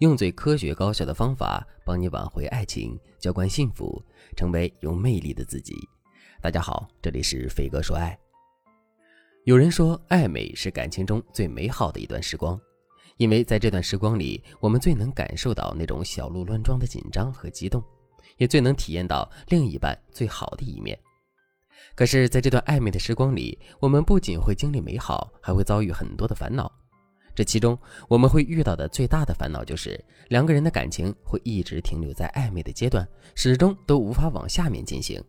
用最科学高效的方法帮你挽回爱情，浇灌幸福，成为有魅力的自己。大家好，这里是飞哥说爱。有人说，暧昧是感情中最美好的一段时光，因为在这段时光里，我们最能感受到那种小鹿乱撞的紧张和激动，也最能体验到另一半最好的一面。可是，在这段暧昧的时光里，我们不仅会经历美好，还会遭遇很多的烦恼。这其中，我们会遇到的最大的烦恼就是两个人的感情会一直停留在暧昧的阶段，始终都无法往下面进行。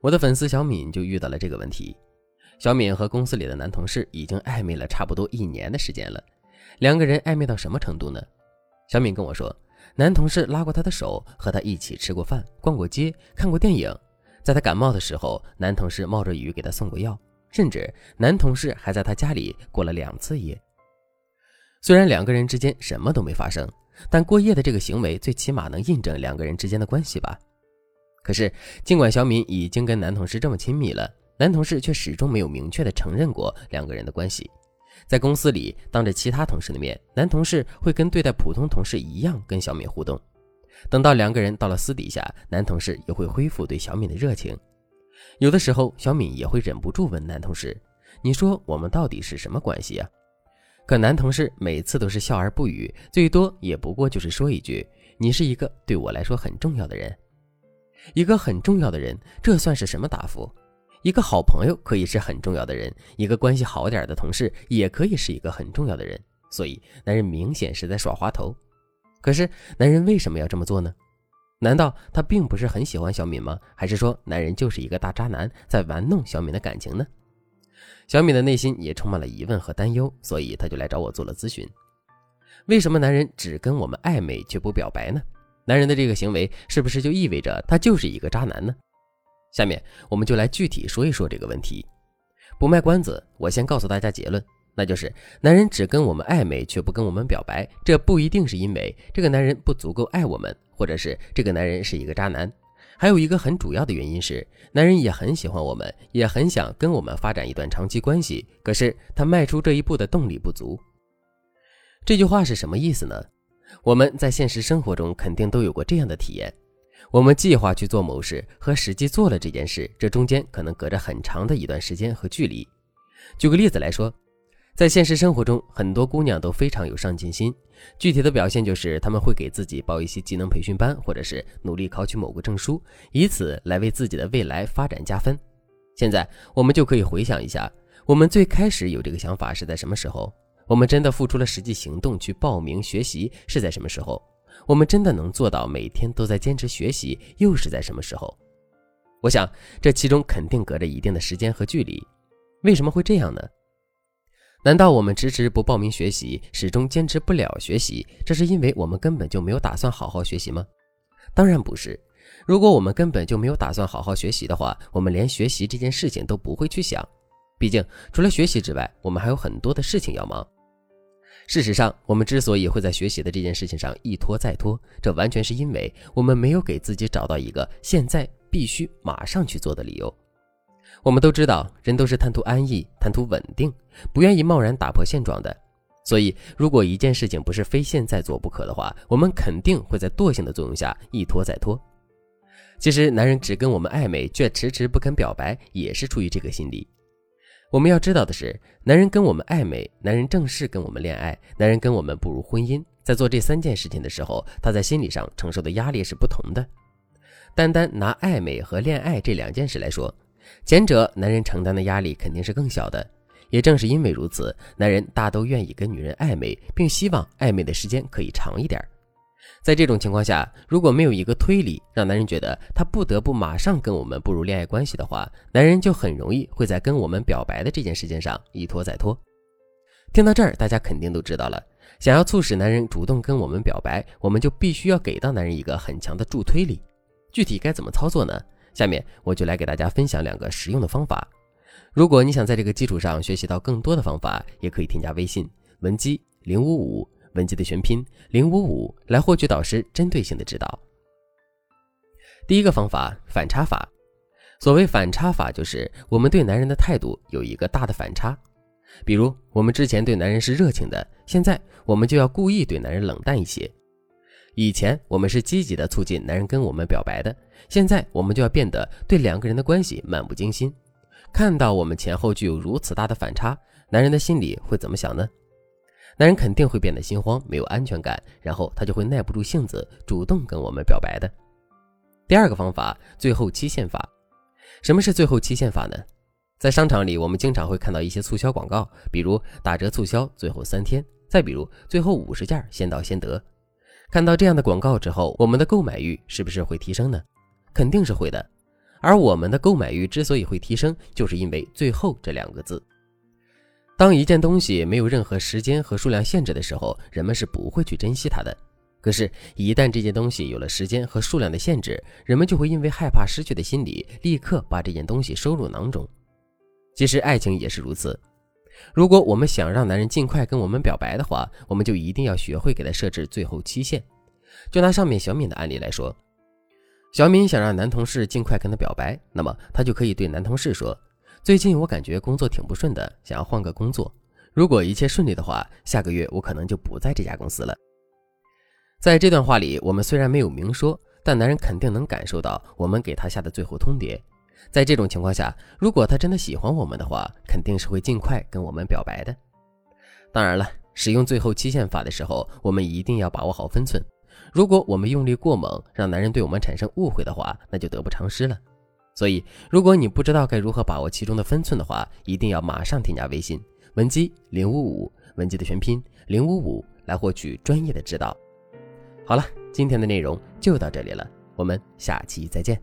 我的粉丝小敏就遇到了这个问题。小敏和公司里的男同事已经暧昧了差不多一年的时间了，两个人暧昧到什么程度呢？小敏跟我说，男同事拉过她的手，和她一起吃过饭、逛过街、看过电影，在她感冒的时候，男同事冒着雨给她送过药，甚至男同事还在她家里过了两次夜。虽然两个人之间什么都没发生，但过夜的这个行为最起码能印证两个人之间的关系吧。可是，尽管小敏已经跟男同事这么亲密了，男同事却始终没有明确的承认过两个人的关系。在公司里，当着其他同事的面，男同事会跟对待普通同事一样跟小敏互动。等到两个人到了私底下，男同事又会恢复对小敏的热情。有的时候，小敏也会忍不住问男同事：“你说我们到底是什么关系呀？”可男同事每次都是笑而不语，最多也不过就是说一句：“你是一个对我来说很重要的人，一个很重要的人。”这算是什么答复？一个好朋友可以是很重要的人，一个关系好点的同事也可以是一个很重要的人。所以，男人明显是在耍滑头。可是，男人为什么要这么做呢？难道他并不是很喜欢小敏吗？还是说，男人就是一个大渣男，在玩弄小敏的感情呢？小米的内心也充满了疑问和担忧，所以他就来找我做了咨询。为什么男人只跟我们暧昧却不表白呢？男人的这个行为是不是就意味着他就是一个渣男呢？下面我们就来具体说一说这个问题。不卖关子，我先告诉大家结论，那就是男人只跟我们暧昧却不跟我们表白，这不一定是因为这个男人不足够爱我们，或者是这个男人是一个渣男。还有一个很主要的原因是，男人也很喜欢我们，也很想跟我们发展一段长期关系。可是他迈出这一步的动力不足。这句话是什么意思呢？我们在现实生活中肯定都有过这样的体验：我们计划去做某事，和实际做了这件事，这中间可能隔着很长的一段时间和距离。举个例子来说。在现实生活中，很多姑娘都非常有上进心。具体的表现就是，她们会给自己报一些技能培训班，或者是努力考取某个证书，以此来为自己的未来发展加分。现在，我们就可以回想一下，我们最开始有这个想法是在什么时候？我们真的付出了实际行动去报名学习是在什么时候？我们真的能做到每天都在坚持学习又是在什么时候？我想，这其中肯定隔着一定的时间和距离。为什么会这样呢？难道我们迟迟不报名学习，始终坚持不了学习，这是因为我们根本就没有打算好好学习吗？当然不是。如果我们根本就没有打算好好学习的话，我们连学习这件事情都不会去想。毕竟，除了学习之外，我们还有很多的事情要忙。事实上，我们之所以会在学习的这件事情上一拖再拖，这完全是因为我们没有给自己找到一个现在必须马上去做的理由。我们都知道，人都是贪图安逸、贪图稳定，不愿意贸然打破现状的。所以，如果一件事情不是非现在做不可的话，我们肯定会在惰性的作用下一拖再拖。其实，男人只跟我们暧昧，却迟迟不肯表白，也是出于这个心理。我们要知道的是，男人跟我们暧昧，男人正式跟我们恋爱，男人跟我们步入婚姻，在做这三件事情的时候，他在心理上承受的压力是不同的。单单拿暧昧和恋爱这两件事来说。前者，男人承担的压力肯定是更小的。也正是因为如此，男人大都愿意跟女人暧昧，并希望暧昧的时间可以长一点。在这种情况下，如果没有一个推理让男人觉得他不得不马上跟我们步入恋爱关系的话，男人就很容易会在跟我们表白的这件事情上一拖再拖。听到这儿，大家肯定都知道了，想要促使男人主动跟我们表白，我们就必须要给到男人一个很强的助推力。具体该怎么操作呢？下面我就来给大家分享两个实用的方法。如果你想在这个基础上学习到更多的方法，也可以添加微信文姬零五五，文姬的全拼零五五，来获取导师针对性的指导。第一个方法，反差法。所谓反差法，就是我们对男人的态度有一个大的反差。比如，我们之前对男人是热情的，现在我们就要故意对男人冷淡一些。以前我们是积极的促进男人跟我们表白的，现在我们就要变得对两个人的关系漫不经心。看到我们前后具有如此大的反差，男人的心里会怎么想呢？男人肯定会变得心慌，没有安全感，然后他就会耐不住性子，主动跟我们表白的。第二个方法，最后期限法。什么是最后期限法呢？在商场里，我们经常会看到一些促销广告，比如打折促销最后三天，再比如最后五十件先到先得。看到这样的广告之后，我们的购买欲是不是会提升呢？肯定是会的。而我们的购买欲之所以会提升，就是因为“最后”这两个字。当一件东西没有任何时间和数量限制的时候，人们是不会去珍惜它的。可是，一旦这件东西有了时间和数量的限制，人们就会因为害怕失去的心理，立刻把这件东西收入囊中。其实，爱情也是如此。如果我们想让男人尽快跟我们表白的话，我们就一定要学会给他设置最后期限。就拿上面小敏的案例来说，小敏想让男同事尽快跟她表白，那么她就可以对男同事说。最近我感觉工作挺不顺的，想要换个工作。如果一切顺利的话，下个月我可能就不在这家公司了。在这段话里，我们虽然没有明说，但男人肯定能感受到我们给他下的最后通牒。在这种情况下，如果他真的喜欢我们的话，肯定是会尽快跟我们表白的。当然了，使用最后期限法的时候，我们一定要把握好分寸。如果我们用力过猛，让男人对我们产生误会的话，那就得不偿失了。所以，如果你不知道该如何把握其中的分寸的话，一定要马上添加微信文姬零五五，文姬的全拼零五五，来获取专业的指导。好了，今天的内容就到这里了，我们下期再见。